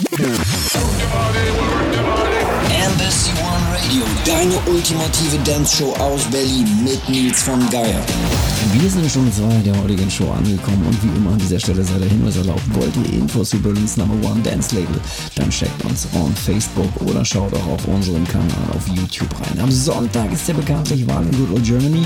Yeah. Ultimative Dance-Show aus Berlin mit Nils von Geier. Wir sind schon Wahl der heutigen Show angekommen und wie immer an dieser Stelle sei der Hinweis erlaubt, wollt ihr Infos zu Berlins Number One Dance Label, dann checkt uns on Facebook oder schaut auch auf unserem Kanal auf YouTube rein. Am Sonntag ist der bekanntlich Wahl in Good Old Germany.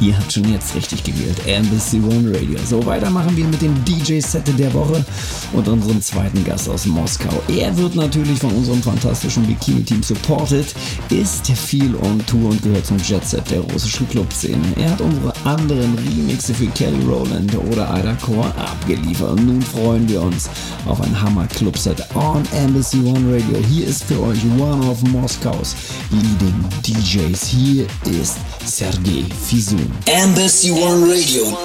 Ihr habt schon jetzt richtig gewählt, Embassy One Radio. So, weiter machen wir mit dem DJ-Set der Woche und unserem zweiten Gast aus Moskau. Er wird natürlich von unserem fantastischen Bikini-Team supported, ist viel on Tour und gehört zum Jet-Set der russischen Clubszene. Er hat unsere anderen Remixe für Kelly Rowland oder Ida Core abgeliefert. Und nun freuen wir uns auf ein Hammer-Club-Set on Embassy One Radio. Hier ist für euch one of Moskaus leading DJs. Hier ist Sergei Fizun. Embassy One Radio.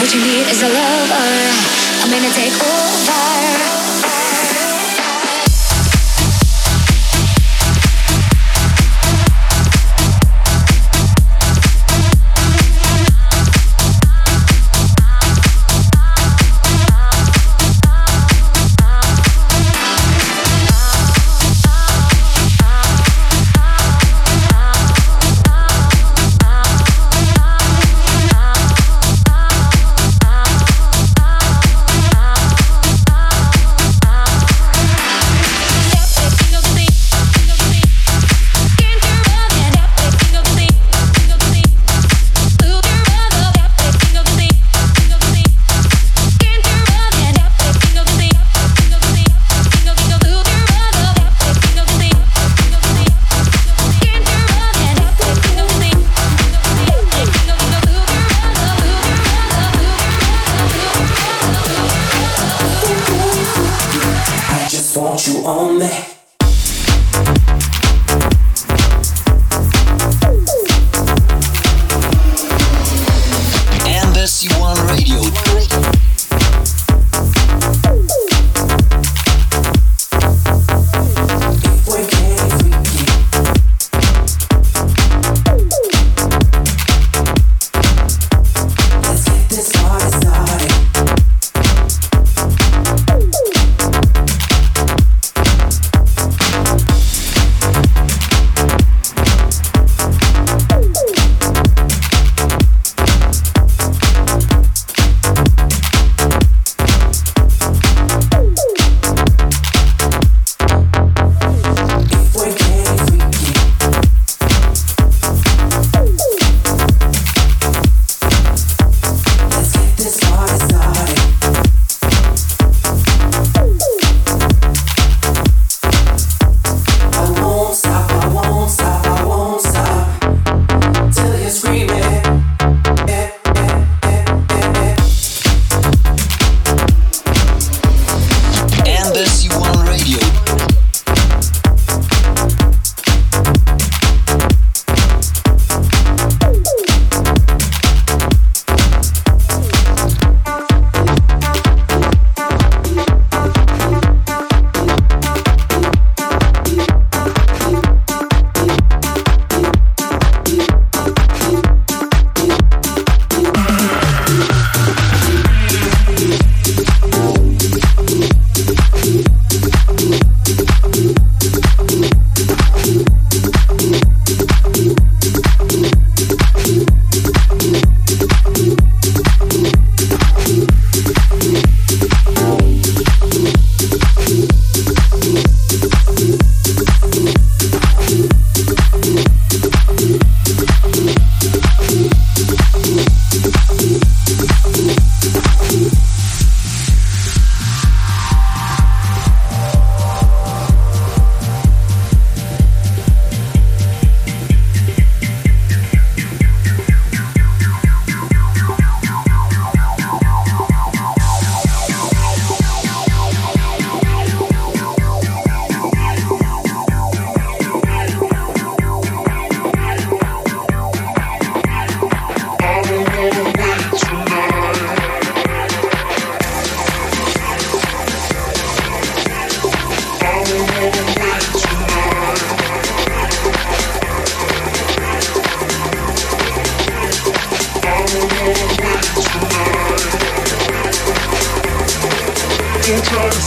What you need is a lover. I'm gonna take over.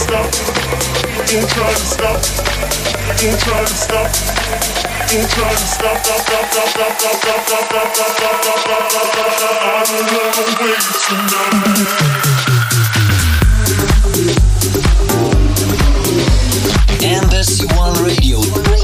stop. Don't try to stop. Don't try to stop. Don't try to stop. Stop. Stop. Stop. Stop. Stop. Stop. Stop. Stop. Stop. Stop. Stop. Stop. Stop. Stop. Stop. I'm in love with you tonight. And this one radio.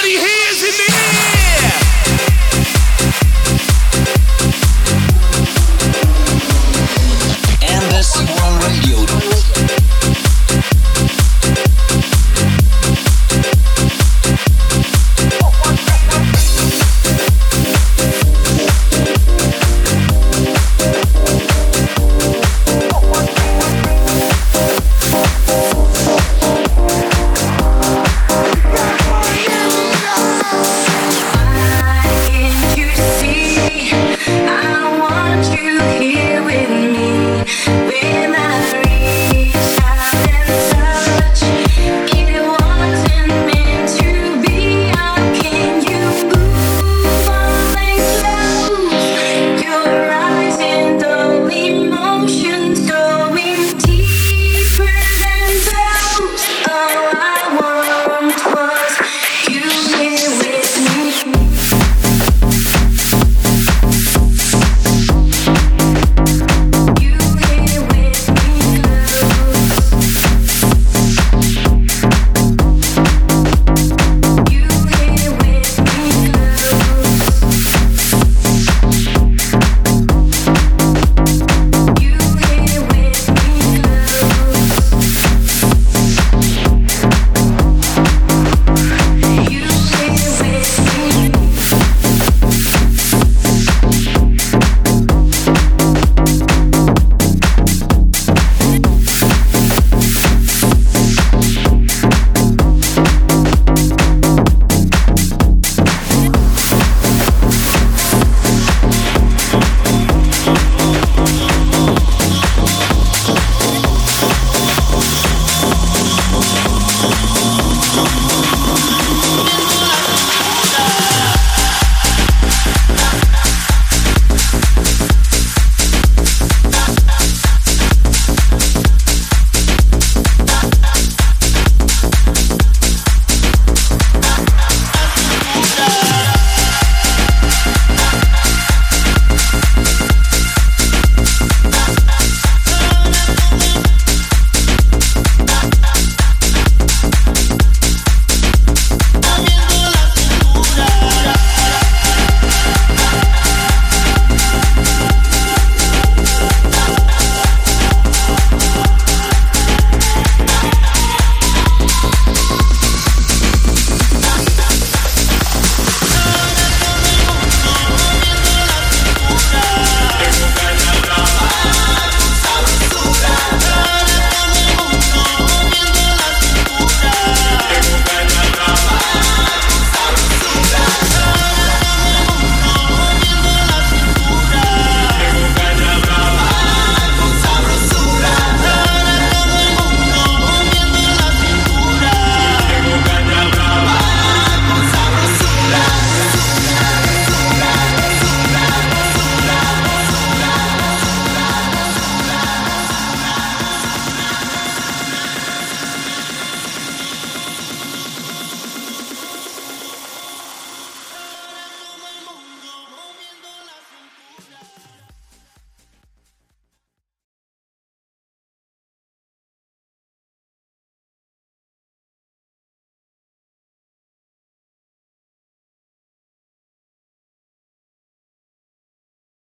somebody here.